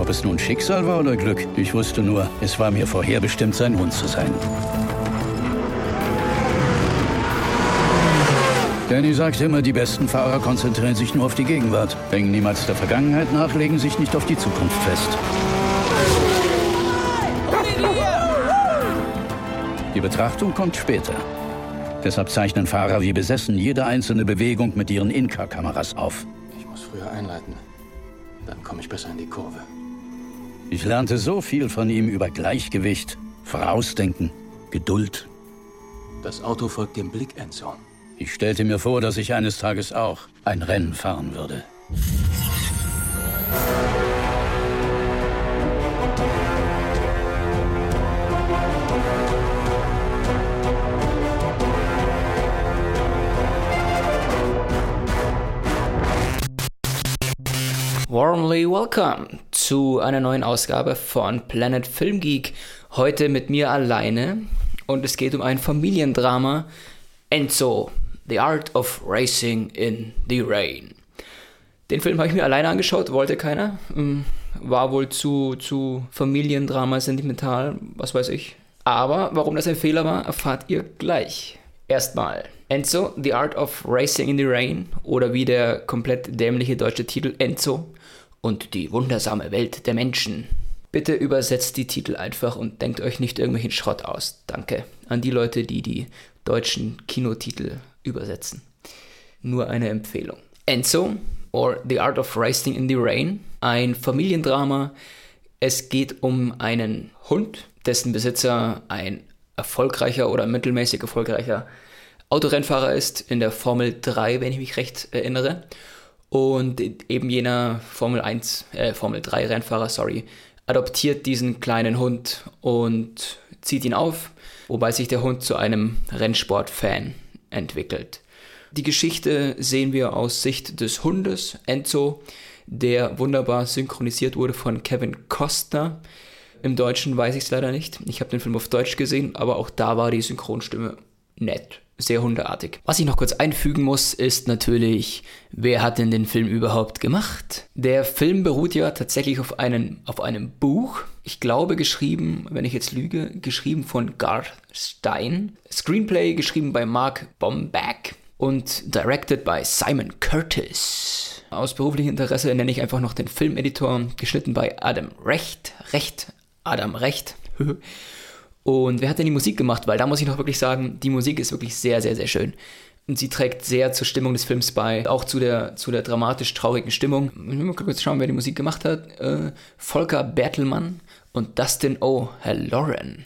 Ob es nun Schicksal war oder Glück, ich wusste nur, es war mir vorherbestimmt, sein Hund zu sein. Danny sagt immer, die besten Fahrer konzentrieren sich nur auf die Gegenwart, hängen niemals der Vergangenheit nach, legen sich nicht auf die Zukunft fest. Die Betrachtung kommt später. Deshalb zeichnen Fahrer wie besessen jede einzelne Bewegung mit ihren Inka-Kameras auf. Ich muss früher einleiten. Dann komme ich besser in die Kurve. Ich lernte so viel von ihm über Gleichgewicht, Vorausdenken, Geduld. Das Auto folgt dem Blick, Enzo. Ich stellte mir vor, dass ich eines Tages auch ein Rennen fahren würde. Warmly welcome zu einer neuen Ausgabe von Planet Film Geek. Heute mit mir alleine und es geht um ein Familiendrama. Enzo, The Art of Racing in the Rain. Den Film habe ich mir alleine angeschaut, wollte keiner. Hm, war wohl zu, zu Familiendrama, sentimental, was weiß ich. Aber warum das ein Fehler war, erfahrt ihr gleich. Erstmal Enzo, The Art of Racing in the Rain oder wie der komplett dämliche deutsche Titel Enzo und die wundersame Welt der Menschen. Bitte übersetzt die Titel einfach und denkt euch nicht irgendwelchen Schrott aus. Danke an die Leute, die die deutschen Kinotitel übersetzen. Nur eine Empfehlung. Enzo or The Art of Racing in the Rain, ein Familiendrama. Es geht um einen Hund, dessen Besitzer ein erfolgreicher oder mittelmäßig erfolgreicher Autorennfahrer ist in der Formel 3, wenn ich mich recht erinnere. Und eben jener Formel 1, äh, Formel 3 Rennfahrer, sorry, adoptiert diesen kleinen Hund und zieht ihn auf, wobei sich der Hund zu einem Rennsportfan entwickelt. Die Geschichte sehen wir aus Sicht des Hundes, Enzo, der wunderbar synchronisiert wurde von Kevin Costner. Im Deutschen weiß ich es leider nicht. Ich habe den Film auf Deutsch gesehen, aber auch da war die Synchronstimme nett sehr hundeartig. Was ich noch kurz einfügen muss, ist natürlich, wer hat denn den Film überhaupt gemacht? Der Film beruht ja tatsächlich auf einem, auf einem Buch. Ich glaube, geschrieben, wenn ich jetzt lüge, geschrieben von Garth Stein. Screenplay geschrieben bei Mark Bomback und directed by Simon Curtis. Aus beruflichem Interesse nenne ich einfach noch den Filmeditor, geschnitten bei Adam Recht. Recht, Adam Recht. Und wer hat denn die Musik gemacht? Weil da muss ich noch wirklich sagen, die Musik ist wirklich sehr, sehr, sehr schön. Und sie trägt sehr zur Stimmung des Films bei, auch zu der, zu der dramatisch traurigen Stimmung. Mal kurz schauen, wer die Musik gemacht hat. Äh, Volker Bertelmann und Dustin O'Halloran.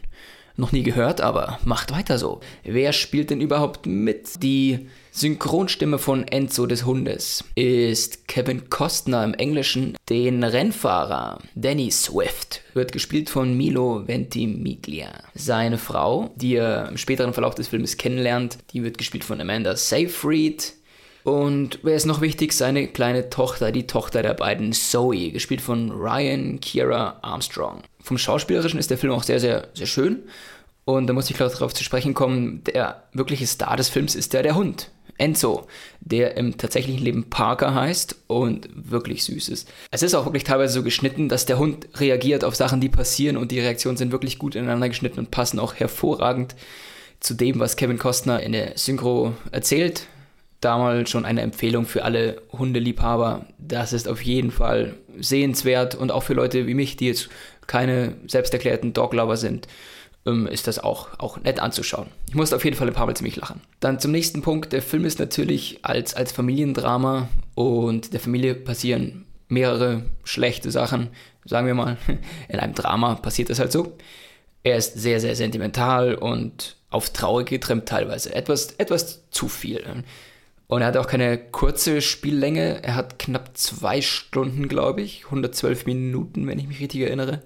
Noch nie gehört, aber macht weiter so. Wer spielt denn überhaupt mit? Die Synchronstimme von Enzo des Hundes ist Kevin Costner im Englischen. Den Rennfahrer Danny Swift wird gespielt von Milo Ventimiglia. Seine Frau, die er im späteren Verlauf des Films kennenlernt, die wird gespielt von Amanda Seyfried. Und wer ist noch wichtig? Seine kleine Tochter, die Tochter der beiden Zoe, gespielt von Ryan Kira Armstrong. Vom Schauspielerischen ist der Film auch sehr, sehr, sehr schön. Und da muss ich darauf zu sprechen kommen, der wirkliche Star des Films ist der der Hund. Enzo, der im tatsächlichen Leben Parker heißt und wirklich süß ist. Es ist auch wirklich teilweise so geschnitten, dass der Hund reagiert auf Sachen, die passieren und die Reaktionen sind wirklich gut ineinander geschnitten und passen auch hervorragend zu dem, was Kevin Costner in der Synchro erzählt damals schon eine Empfehlung für alle Hundeliebhaber. Das ist auf jeden Fall sehenswert und auch für Leute wie mich, die jetzt keine selbsterklärten Doglover sind, ähm, ist das auch, auch nett anzuschauen. Ich musste auf jeden Fall ein paar Mal ziemlich lachen. Dann zum nächsten Punkt. Der Film ist natürlich als, als Familiendrama und der Familie passieren mehrere schlechte Sachen. Sagen wir mal, in einem Drama passiert das halt so. Er ist sehr, sehr sentimental und auf Trauer getrimmt teilweise. Etwas, etwas zu viel. Und er hat auch keine kurze Spiellänge. Er hat knapp zwei Stunden, glaube ich. 112 Minuten, wenn ich mich richtig erinnere.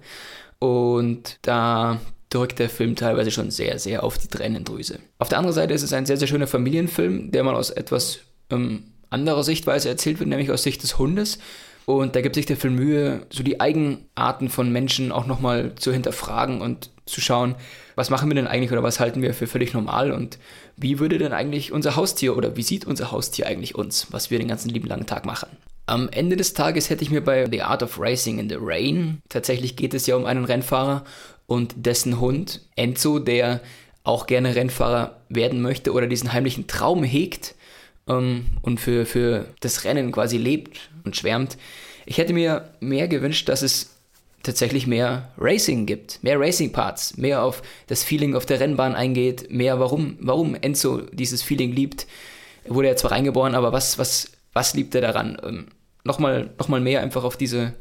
Und da drückt der Film teilweise schon sehr, sehr auf die Tränendrüse. Auf der anderen Seite ist es ein sehr, sehr schöner Familienfilm, der mal aus etwas ähm, anderer Sichtweise erzählt wird, nämlich aus Sicht des Hundes. Und da gibt sich der Film Mühe, so die Eigenarten von Menschen auch nochmal zu hinterfragen und zu schauen, was machen wir denn eigentlich oder was halten wir für völlig normal und wie würde denn eigentlich unser Haustier oder wie sieht unser Haustier eigentlich uns, was wir den ganzen lieben langen Tag machen. Am Ende des Tages hätte ich mir bei The Art of Racing in the Rain, tatsächlich geht es ja um einen Rennfahrer und dessen Hund Enzo, der auch gerne Rennfahrer werden möchte oder diesen heimlichen Traum hegt ähm, und für, für das Rennen quasi lebt und schwärmt. Ich hätte mir mehr gewünscht, dass es tatsächlich mehr Racing gibt, mehr Racing-Parts, mehr auf das Feeling auf der Rennbahn eingeht, mehr warum, warum Enzo dieses Feeling liebt. Er wurde ja zwar reingeboren, aber was, was, was liebt er daran? Ähm, nochmal, nochmal mehr einfach auf diese,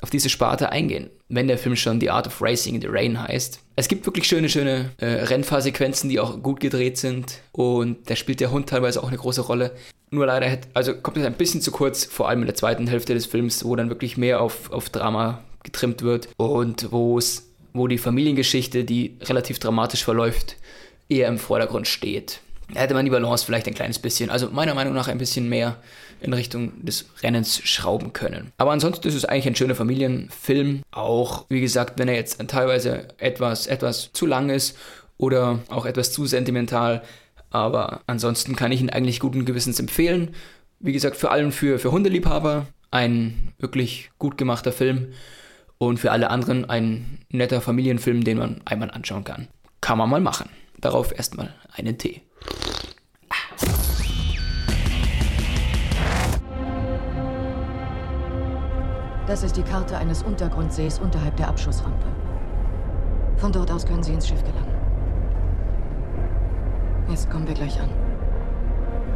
auf diese Sparte eingehen, wenn der Film schon The Art of Racing in the Rain heißt. Es gibt wirklich schöne, schöne äh, Rennfahrsequenzen, die auch gut gedreht sind und da spielt der Hund teilweise auch eine große Rolle. Nur leider hat, also kommt es ein bisschen zu kurz, vor allem in der zweiten Hälfte des Films, wo dann wirklich mehr auf, auf Drama getrimmt wird und wo die Familiengeschichte, die relativ dramatisch verläuft, eher im Vordergrund steht. Da hätte man die Balance vielleicht ein kleines bisschen, also meiner Meinung nach ein bisschen mehr in Richtung des Rennens schrauben können. Aber ansonsten ist es eigentlich ein schöner Familienfilm. Auch, wie gesagt, wenn er jetzt teilweise etwas, etwas zu lang ist oder auch etwas zu sentimental. Aber ansonsten kann ich ihn eigentlich guten Gewissens empfehlen. Wie gesagt, vor allem für, für Hundeliebhaber ein wirklich gut gemachter Film und für alle anderen ein netter Familienfilm, den man einmal anschauen kann. Kann man mal machen. Darauf erstmal einen Tee. Das ist die Karte eines Untergrundsees unterhalb der Abschussrampe. Von dort aus können Sie ins Schiff gelangen. Jetzt kommen wir gleich an.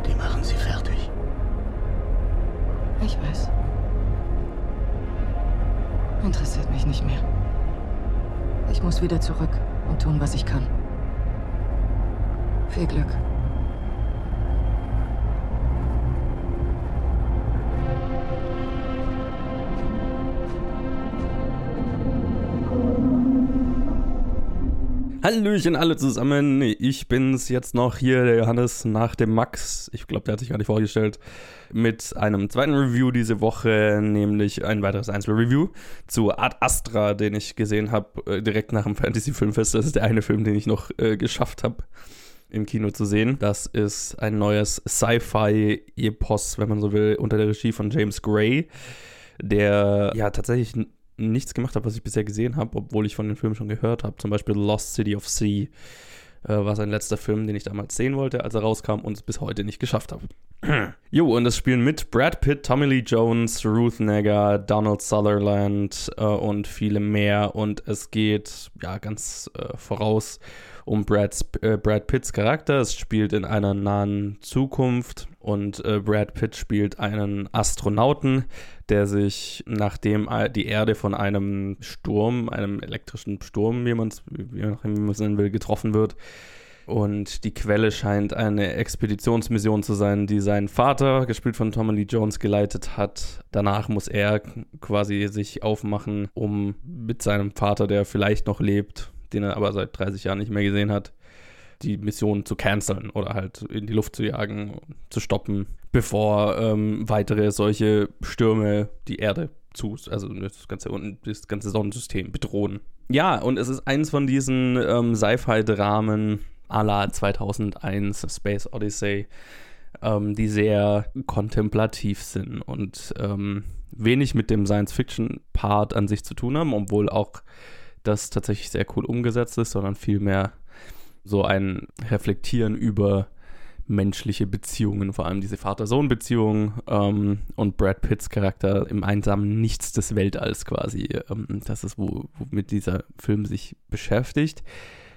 Die machen Sie fertig. Ich weiß. Interessiert mich nicht mehr. Ich muss wieder zurück und tun, was ich kann. Viel Glück. Hallöchen alle zusammen. Ich bin's jetzt noch hier, der Johannes, nach dem Max. Ich glaube, der hat sich gar nicht vorgestellt. Mit einem zweiten Review diese Woche, nämlich ein weiteres Einzelreview zu Ad Astra, den ich gesehen habe, äh, direkt nach dem Fantasy Filmfest. Das ist der eine Film, den ich noch äh, geschafft habe im Kino zu sehen. Das ist ein neues Sci-Fi-Epos, wenn man so will, unter der Regie von James Gray, der ja tatsächlich nichts gemacht habe, was ich bisher gesehen habe, obwohl ich von den Filmen schon gehört habe. Zum Beispiel Lost City of Sea äh, war sein letzter Film, den ich damals sehen wollte, als er rauskam und es bis heute nicht geschafft habe. jo, und es spielen mit Brad Pitt, Tommy Lee Jones, Ruth Negga, Donald Sutherland äh, und viele mehr. Und es geht ja ganz äh, voraus um Brad's, äh, Brad Pitts Charakter. Es spielt in einer nahen Zukunft und äh, Brad Pitt spielt einen Astronauten, der sich, nachdem die Erde von einem Sturm, einem elektrischen Sturm, wie man es nennen will, getroffen wird, und die Quelle scheint eine Expeditionsmission zu sein, die sein Vater, gespielt von Tommy Lee Jones, geleitet hat. Danach muss er quasi sich aufmachen, um mit seinem Vater, der vielleicht noch lebt, den er aber seit 30 Jahren nicht mehr gesehen hat, die Mission zu canceln oder halt in die Luft zu jagen, zu stoppen, bevor ähm, weitere solche Stürme die Erde zu, also das ganze, das ganze Sonnensystem bedrohen. Ja, und es ist eins von diesen ähm, Sci-Fi-Dramen à la 2001 Space Odyssey, ähm, die sehr kontemplativ sind und ähm, wenig mit dem Science-Fiction-Part an sich zu tun haben, obwohl auch das tatsächlich sehr cool umgesetzt ist, sondern vielmehr so ein Reflektieren über menschliche Beziehungen, vor allem diese Vater-Sohn-Beziehung ähm, und Brad Pitts Charakter im einsamen Nichts des Weltalls quasi. Ähm, das ist, wo, womit dieser Film sich beschäftigt.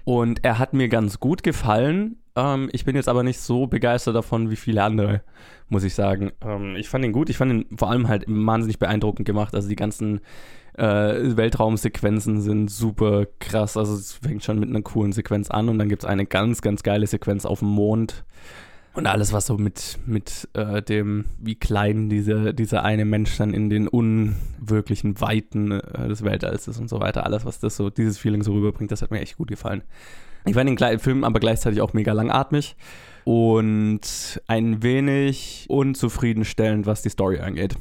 Und er hat mir ganz gut gefallen. Ähm, ich bin jetzt aber nicht so begeistert davon wie viele andere, muss ich sagen. Ähm, ich fand ihn gut. Ich fand ihn vor allem halt wahnsinnig beeindruckend gemacht. Also die ganzen äh, Weltraumsequenzen sind super krass. Also es fängt schon mit einer coolen Sequenz an und dann gibt es eine ganz, ganz geile Sequenz auf dem Mond. Und alles, was so mit, mit äh, dem, wie klein dieser, dieser eine Mensch dann in den unwirklichen Weiten äh, des Weltalls ist und so weiter, alles, was das so, dieses Feeling so rüberbringt, das hat mir echt gut gefallen. Ich fand den Film aber gleichzeitig auch mega langatmig und ein wenig unzufriedenstellend, was die Story angeht.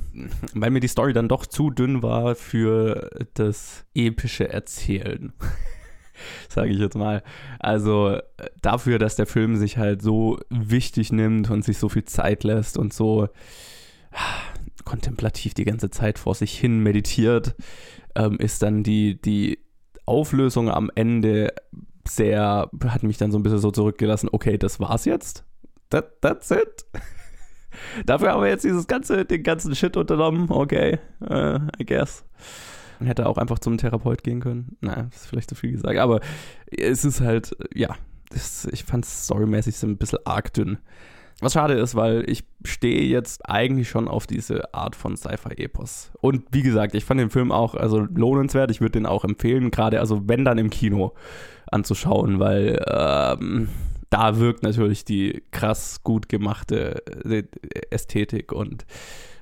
Weil mir die Story dann doch zu dünn war für das epische Erzählen. Sage ich jetzt mal. Also dafür, dass der Film sich halt so wichtig nimmt und sich so viel Zeit lässt und so kontemplativ die ganze Zeit vor sich hin meditiert, ähm, ist dann die, die Auflösung am Ende sehr, hat mich dann so ein bisschen so zurückgelassen, okay, das war's jetzt. That, that's it. Dafür haben wir jetzt dieses ganze, den ganzen Shit unternommen. Okay, uh, I guess. Hätte auch einfach zum Therapeut gehen können. Naja, das ist vielleicht zu viel gesagt. Aber es ist halt, ja, das, ich fand es storymäßig so ein bisschen arg dünn. Was schade ist, weil ich stehe jetzt eigentlich schon auf diese Art von Sci-Fi-Epos. Und wie gesagt, ich fand den Film auch also lohnenswert. Ich würde den auch empfehlen, gerade also wenn dann im Kino anzuschauen, weil ähm, da wirkt natürlich die krass gut gemachte äh, Ästhetik und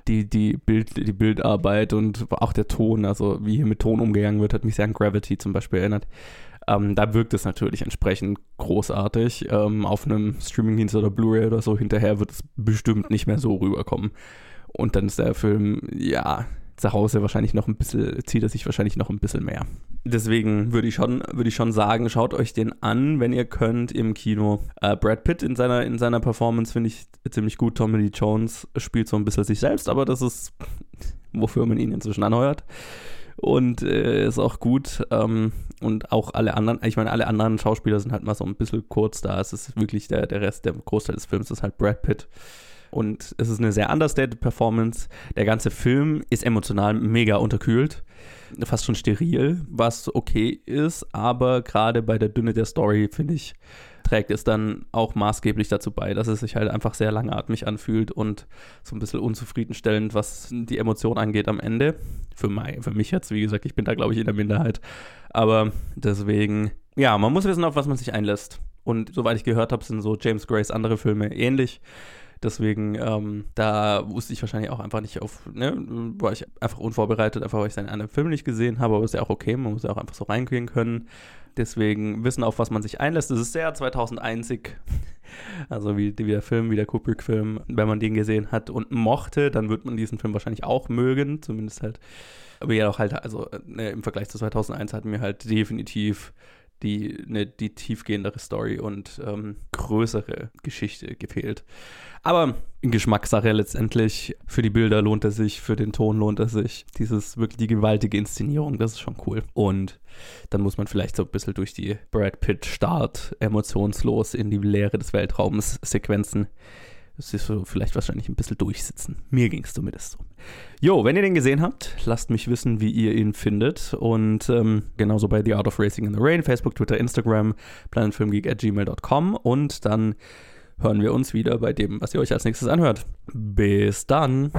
die, die, Bild, die Bildarbeit und auch der Ton, also wie hier mit Ton umgegangen wird, hat mich sehr an Gravity zum Beispiel erinnert. Ähm, da wirkt es natürlich entsprechend großartig. Ähm, auf einem Streamingdienst oder Blu-ray oder so hinterher wird es bestimmt nicht mehr so rüberkommen. Und dann ist der Film, ja, zu Hause wahrscheinlich noch ein bisschen, zieht er sich wahrscheinlich noch ein bisschen mehr. Deswegen würde ich schon, ich schon sagen, schaut euch den an, wenn ihr könnt, im Kino. Äh, Brad Pitt in seiner, in seiner Performance finde ich ziemlich gut. Tommy Lee Jones spielt so ein bisschen sich selbst, aber das ist, wofür man ihn inzwischen anheuert. Und äh, ist auch gut. Ähm, und auch alle anderen, ich meine, alle anderen Schauspieler sind halt mal so ein bisschen kurz da. Es ist wirklich der, der Rest, der Großteil des Films ist halt Brad Pitt und es ist eine sehr understated Performance. Der ganze Film ist emotional mega unterkühlt, fast schon steril, was okay ist, aber gerade bei der Dünne der Story, finde ich, trägt es dann auch maßgeblich dazu bei, dass es sich halt einfach sehr langatmig anfühlt und so ein bisschen unzufriedenstellend, was die Emotion angeht am Ende. Für, mein, für mich jetzt, wie gesagt, ich bin da, glaube ich, in der Minderheit. Aber deswegen, ja, man muss wissen, auf was man sich einlässt. Und soweit ich gehört habe, sind so James Grays andere Filme ähnlich. Deswegen, ähm, da wusste ich wahrscheinlich auch einfach nicht auf, ne, war ich einfach unvorbereitet, einfach weil ich seinen anderen Film nicht gesehen habe, aber ist ja auch okay, man muss ja auch einfach so reingehen können. Deswegen wissen, auf was man sich einlässt. Es ist sehr 2001ig, also wie, wie der Film, wie der Kubrick-Film. Wenn man den gesehen hat und mochte, dann wird man diesen Film wahrscheinlich auch mögen, zumindest halt. Aber ja auch halt, also ne, im Vergleich zu 2001 hat mir halt definitiv die, ne, die tiefgehendere Story und ähm, größere Geschichte gefehlt. Aber Geschmackssache letztendlich. Für die Bilder lohnt er sich, für den Ton lohnt er sich. Dieses wirklich die gewaltige Inszenierung, das ist schon cool. Und dann muss man vielleicht so ein bisschen durch die Brad Pitt Start emotionslos in die Leere des Weltraums Sequenzen das ist so vielleicht wahrscheinlich ein bisschen durchsitzen. Mir ging es zumindest so. Jo, wenn ihr den gesehen habt, lasst mich wissen, wie ihr ihn findet. Und ähm, genauso bei The Art of Racing in the Rain, Facebook, Twitter, Instagram, planetfilmgeek at gmail.com. Und dann hören wir uns wieder bei dem, was ihr euch als nächstes anhört. Bis dann.